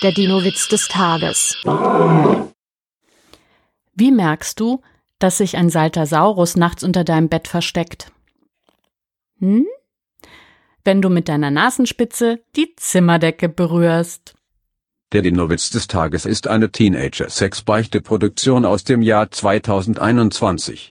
Der Dino-Witz des Tages. Wie merkst du, dass sich ein Saltasaurus nachts unter deinem Bett versteckt? Hm? Wenn du mit deiner Nasenspitze die Zimmerdecke berührst. Der Dino-Witz des Tages ist eine Teenager-Sex-Beichte-Produktion aus dem Jahr 2021.